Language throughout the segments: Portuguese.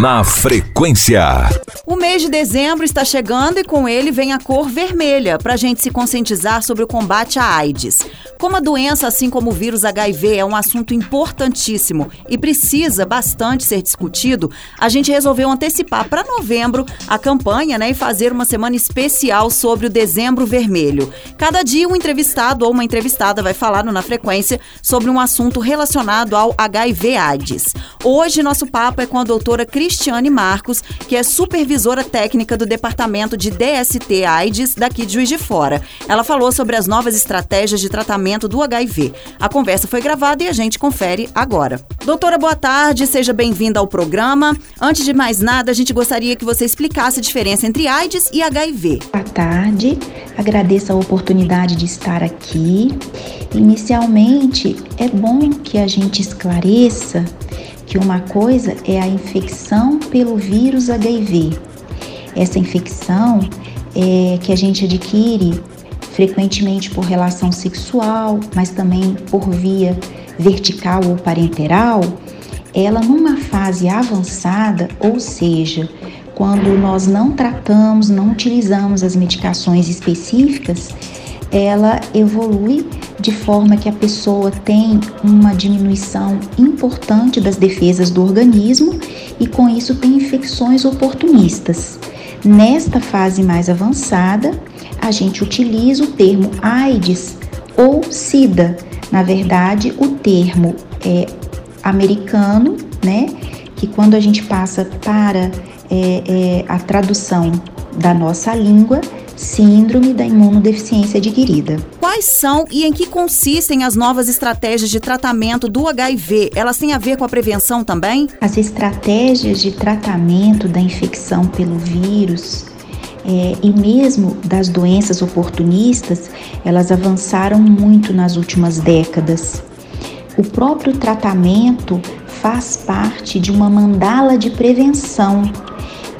Na frequência. O mês de dezembro está chegando e com ele vem a cor vermelha, para a gente se conscientizar sobre o combate à AIDS. Como a doença, assim como o vírus HIV, é um assunto importantíssimo e precisa bastante ser discutido, a gente resolveu antecipar para novembro a campanha né, e fazer uma semana especial sobre o Dezembro Vermelho. Cada dia, um entrevistado ou uma entrevistada vai falar Na Frequência sobre um assunto relacionado ao HIV-AIDS. Hoje, nosso papo é com a doutora Cristiane Marcos, que é supervisora técnica do Departamento de DST AIDS daqui de Juiz de Fora. Ela falou sobre as novas estratégias de tratamento do HIV. A conversa foi gravada e a gente confere agora. Doutora, boa tarde, seja bem-vinda ao programa. Antes de mais nada, a gente gostaria que você explicasse a diferença entre AIDS e HIV. Boa tarde, agradeço a oportunidade de estar aqui. Inicialmente, é bom que a gente esclareça que uma coisa é a infecção pelo vírus HIV. Essa infecção é que a gente adquire frequentemente por relação sexual, mas também por via vertical ou parenteral, ela numa fase avançada, ou seja, quando nós não tratamos, não utilizamos as medicações específicas, ela evolui de forma que a pessoa tem uma diminuição importante das defesas do organismo e com isso tem infecções oportunistas. Nesta fase mais avançada, a gente utiliza o termo AIDS ou SIDA. Na verdade, o termo é americano, né? Que quando a gente passa para é, é, a tradução da nossa língua, Síndrome da imunodeficiência adquirida. Quais são e em que consistem as novas estratégias de tratamento do HIV? Elas têm a ver com a prevenção também? As estratégias de tratamento da infecção pelo vírus é, e mesmo das doenças oportunistas, elas avançaram muito nas últimas décadas. O próprio tratamento faz parte de uma mandala de prevenção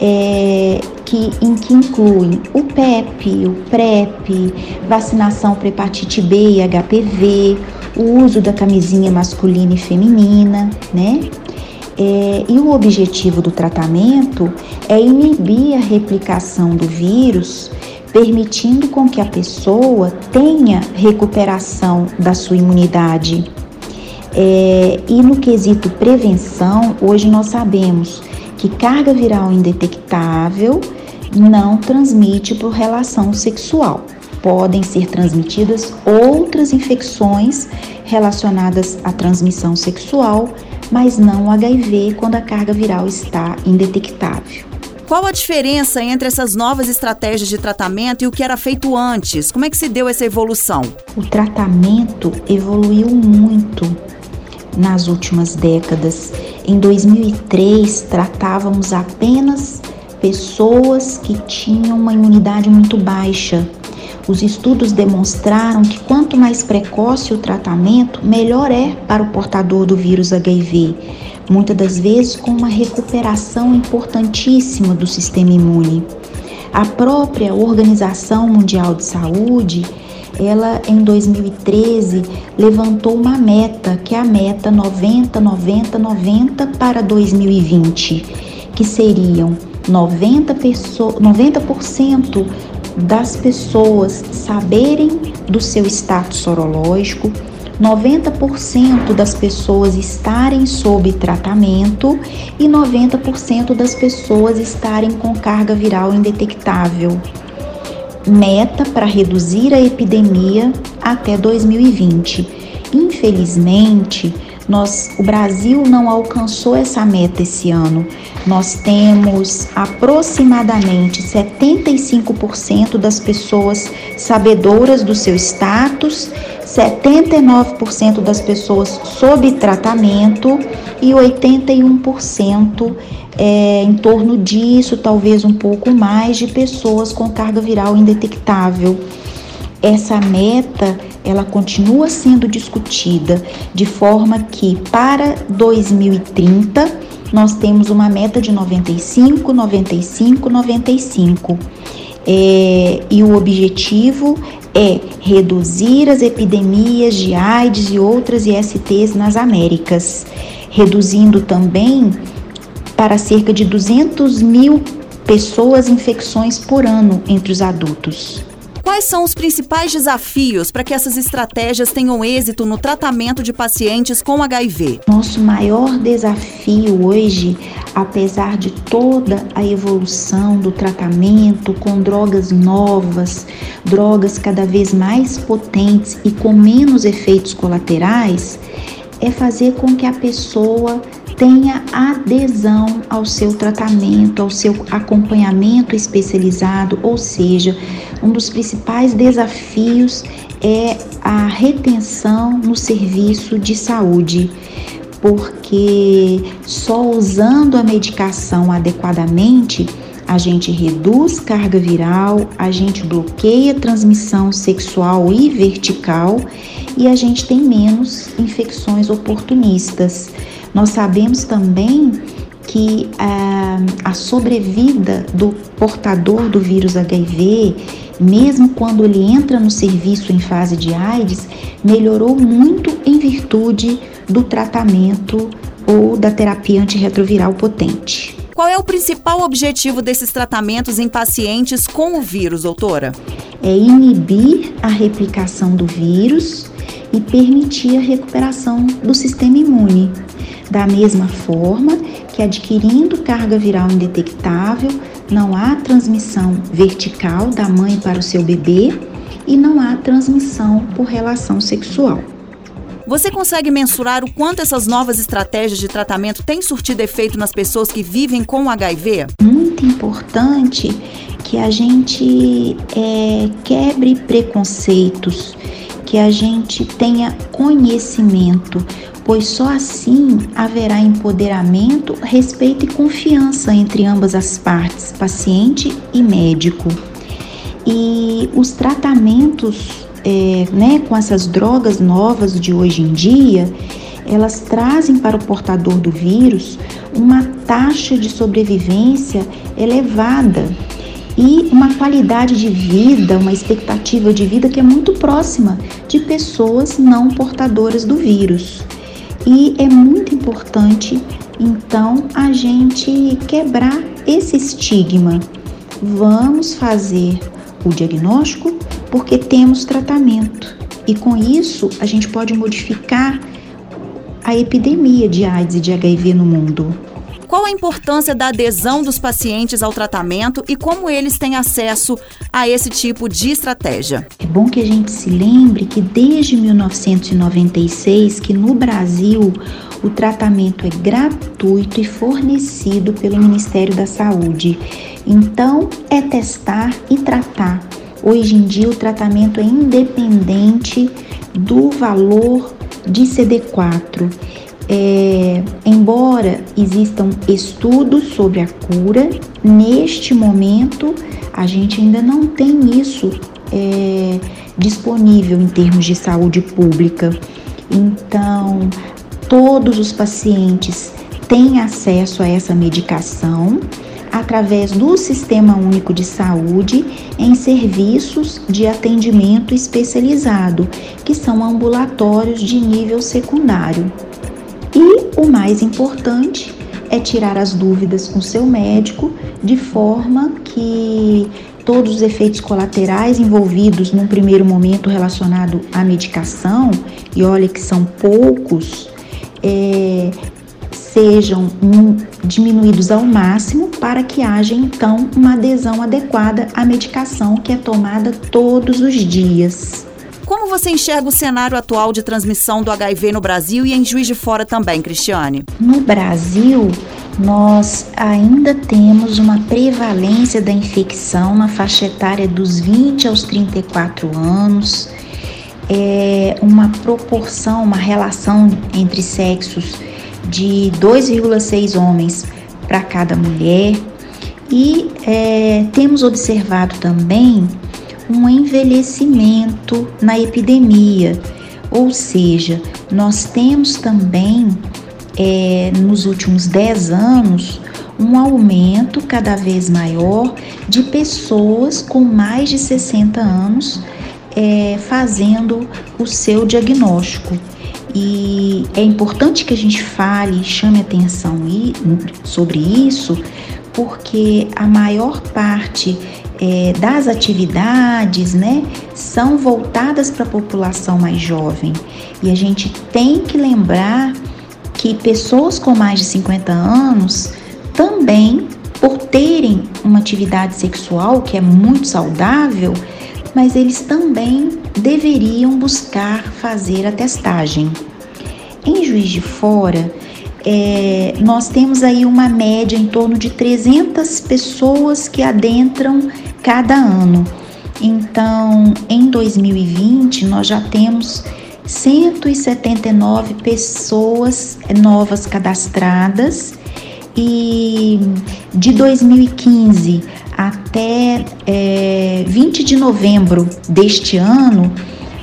é, que, em que incluem o PEP, o PrEP, vacinação para hepatite B e HPV, o uso da camisinha masculina e feminina, né? É, e o objetivo do tratamento é inibir a replicação do vírus, permitindo com que a pessoa tenha recuperação da sua imunidade. É, e no quesito prevenção, hoje nós sabemos que carga viral indetectável não transmite por relação sexual. Podem ser transmitidas outras infecções relacionadas à transmissão sexual, mas não HIV quando a carga viral está indetectável. Qual a diferença entre essas novas estratégias de tratamento e o que era feito antes? Como é que se deu essa evolução? O tratamento evoluiu muito nas últimas décadas. Em 2003, tratávamos apenas pessoas que tinham uma imunidade muito baixa. Os estudos demonstraram que quanto mais precoce o tratamento, melhor é para o portador do vírus HIV, muitas das vezes com uma recuperação importantíssima do sistema imune. A própria Organização Mundial de Saúde ela em 2013 levantou uma meta, que é a meta 90, 90, 90 para 2020, que seriam 90%, pessoa, 90 das pessoas saberem do seu status sorológico, 90% das pessoas estarem sob tratamento e 90% das pessoas estarem com carga viral indetectável meta para reduzir a epidemia até 2020. Infelizmente, nós, o Brasil não alcançou essa meta esse ano. Nós temos aproximadamente 75% das pessoas sabedoras do seu status, 79% das pessoas sob tratamento e 81% é, em torno disso, talvez um pouco mais, de pessoas com carga viral indetectável. Essa meta ela continua sendo discutida de forma que para 2030 nós temos uma meta de 95, 95, 95. É, e o objetivo é reduzir as epidemias de AIDS e outras ISTs nas Américas, reduzindo também para cerca de 200 mil pessoas infecções por ano entre os adultos. Quais são os principais desafios para que essas estratégias tenham êxito no tratamento de pacientes com HIV? Nosso maior desafio hoje, apesar de toda a evolução do tratamento com drogas novas, drogas cada vez mais potentes e com menos efeitos colaterais, é fazer com que a pessoa tenha adesão ao seu tratamento, ao seu acompanhamento especializado, ou seja, um dos principais desafios é a retenção no serviço de saúde, porque só usando a medicação adequadamente a gente reduz carga viral, a gente bloqueia transmissão sexual e vertical e a gente tem menos infecções oportunistas. Nós sabemos também que ah, a sobrevida do portador do vírus HIV, mesmo quando ele entra no serviço em fase de AIDS, melhorou muito em virtude do tratamento ou da terapia antirretroviral potente. Qual é o principal objetivo desses tratamentos em pacientes com o vírus, doutora? É inibir a replicação do vírus e permitir a recuperação do sistema imune. Da mesma forma que adquirindo carga viral indetectável, não há transmissão vertical da mãe para o seu bebê e não há transmissão por relação sexual. Você consegue mensurar o quanto essas novas estratégias de tratamento têm surtido efeito nas pessoas que vivem com HIV? Muito importante que a gente é, quebre preconceitos, que a gente tenha conhecimento, pois só assim haverá empoderamento, respeito e confiança entre ambas as partes, paciente e médico. E os tratamentos é, né, com essas drogas novas de hoje em dia, elas trazem para o portador do vírus uma taxa de sobrevivência elevada e uma qualidade de vida, uma expectativa de vida que é muito próxima de pessoas não portadoras do vírus. E é muito importante, então, a gente quebrar esse estigma. Vamos fazer o diagnóstico porque temos tratamento. E com isso, a gente pode modificar a epidemia de AIDS e de HIV no mundo. Qual a importância da adesão dos pacientes ao tratamento e como eles têm acesso a esse tipo de estratégia? É bom que a gente se lembre que desde 1996 que no Brasil o tratamento é gratuito e fornecido pelo Ministério da Saúde. Então, é testar e tratar. Hoje em dia o tratamento é independente do valor de CD4 é, embora existam estudos sobre a cura, neste momento a gente ainda não tem isso é, disponível em termos de saúde pública. Então, todos os pacientes têm acesso a essa medicação através do Sistema Único de Saúde em serviços de atendimento especializado, que são ambulatórios de nível secundário. E o mais importante é tirar as dúvidas com seu médico de forma que todos os efeitos colaterais envolvidos num primeiro momento relacionado à medicação, e olha que são poucos, é, sejam diminuídos ao máximo para que haja então uma adesão adequada à medicação que é tomada todos os dias. Como você enxerga o cenário atual de transmissão do HIV no Brasil e em Juiz de Fora também, Cristiane? No Brasil, nós ainda temos uma prevalência da infecção na faixa etária dos 20 aos 34 anos, é uma proporção, uma relação entre sexos de 2,6 homens para cada mulher. E é, temos observado também um envelhecimento na epidemia, ou seja, nós temos também é, nos últimos 10 anos um aumento cada vez maior de pessoas com mais de 60 anos é, fazendo o seu diagnóstico. E é importante que a gente fale, chame atenção sobre isso, porque a maior parte é, das atividades, né, são voltadas para a população mais jovem. E a gente tem que lembrar que pessoas com mais de 50 anos também, por terem uma atividade sexual que é muito saudável, mas eles também deveriam buscar fazer a testagem. Em Juiz de Fora, é, nós temos aí uma média em torno de 300 pessoas que adentram cada ano. Então, em 2020, nós já temos 179 pessoas novas cadastradas e de 2015 até é, 20 de novembro deste ano,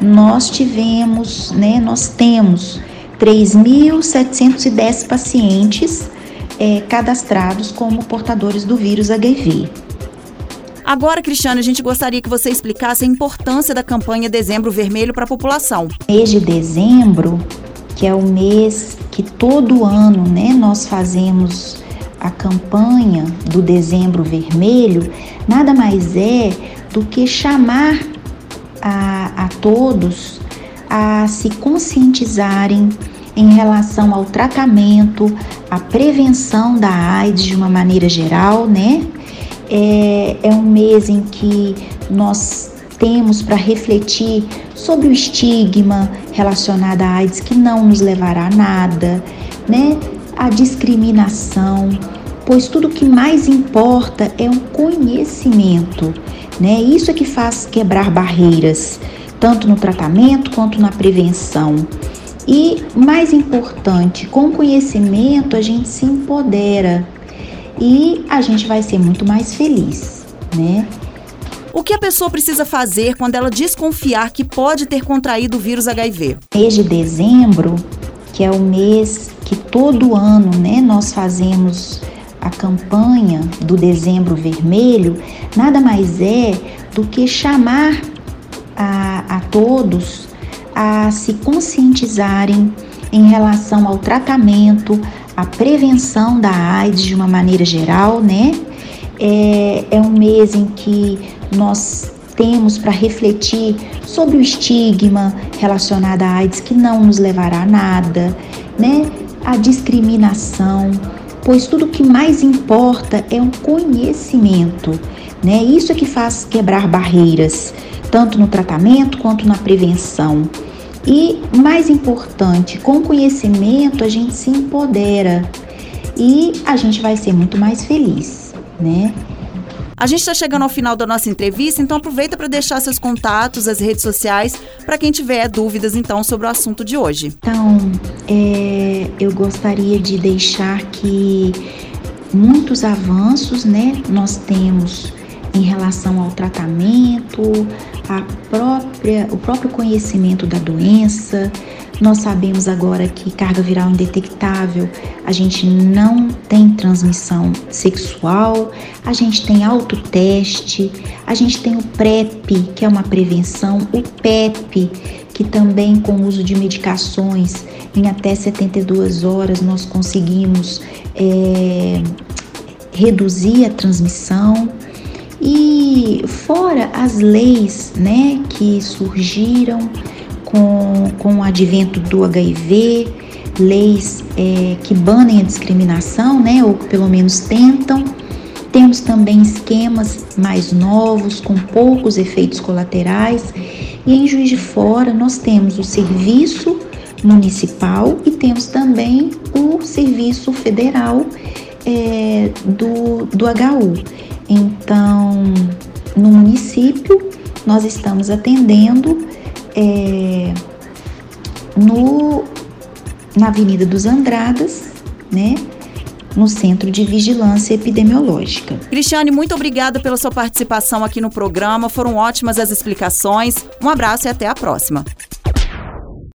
nós tivemos, né, nós temos 3.710 pacientes é, cadastrados como portadores do vírus HIV. Agora, Cristiane, a gente gostaria que você explicasse a importância da campanha Dezembro Vermelho para a população. Mês de dezembro, que é o mês que todo ano né, nós fazemos a campanha do Dezembro Vermelho, nada mais é do que chamar a, a todos a se conscientizarem em relação ao tratamento, à prevenção da AIDS de uma maneira geral, né? É, é um mês em que nós temos para refletir sobre o estigma relacionado à AIDS que não nos levará a nada, né? A discriminação, pois tudo que mais importa é um conhecimento, né? Isso é que faz quebrar barreiras, tanto no tratamento quanto na prevenção. E mais importante, com conhecimento a gente se empodera e a gente vai ser muito mais feliz, né? O que a pessoa precisa fazer quando ela desconfiar que pode ter contraído o vírus HIV? Mês de dezembro, que é o mês que todo ano, né, nós fazemos a campanha do Dezembro Vermelho, nada mais é do que chamar a, a todos a se conscientizarem em relação ao tratamento, à prevenção da AIDS de uma maneira geral, né? É, é um mês em que nós temos para refletir sobre o estigma relacionado à AIDS que não nos levará a nada, né? A discriminação, pois tudo que mais importa é um conhecimento, né? Isso é que faz quebrar barreiras, tanto no tratamento quanto na prevenção. E mais importante, com conhecimento a gente se empodera e a gente vai ser muito mais feliz, né? A gente está chegando ao final da nossa entrevista, então aproveita para deixar seus contatos, as redes sociais, para quem tiver dúvidas então sobre o assunto de hoje. Então, é, eu gostaria de deixar que muitos avanços, né, nós temos em relação ao tratamento, a própria, o próprio conhecimento da doença. Nós sabemos agora que carga viral indetectável, a gente não tem transmissão sexual, a gente tem autoteste, a gente tem o PrEP, que é uma prevenção, o PEP, que também com o uso de medicações em até 72 horas nós conseguimos é, reduzir a transmissão. E fora as leis né, que surgiram com, com o advento do HIV, leis é, que banem a discriminação, né, ou que pelo menos tentam. Temos também esquemas mais novos, com poucos efeitos colaterais. E em Juiz de Fora nós temos o serviço municipal e temos também o serviço federal é, do, do HU. Então, no município, nós estamos atendendo é, no, na Avenida dos Andradas, né? No Centro de Vigilância Epidemiológica. Cristiane, muito obrigada pela sua participação aqui no programa. Foram ótimas as explicações. Um abraço e até a próxima.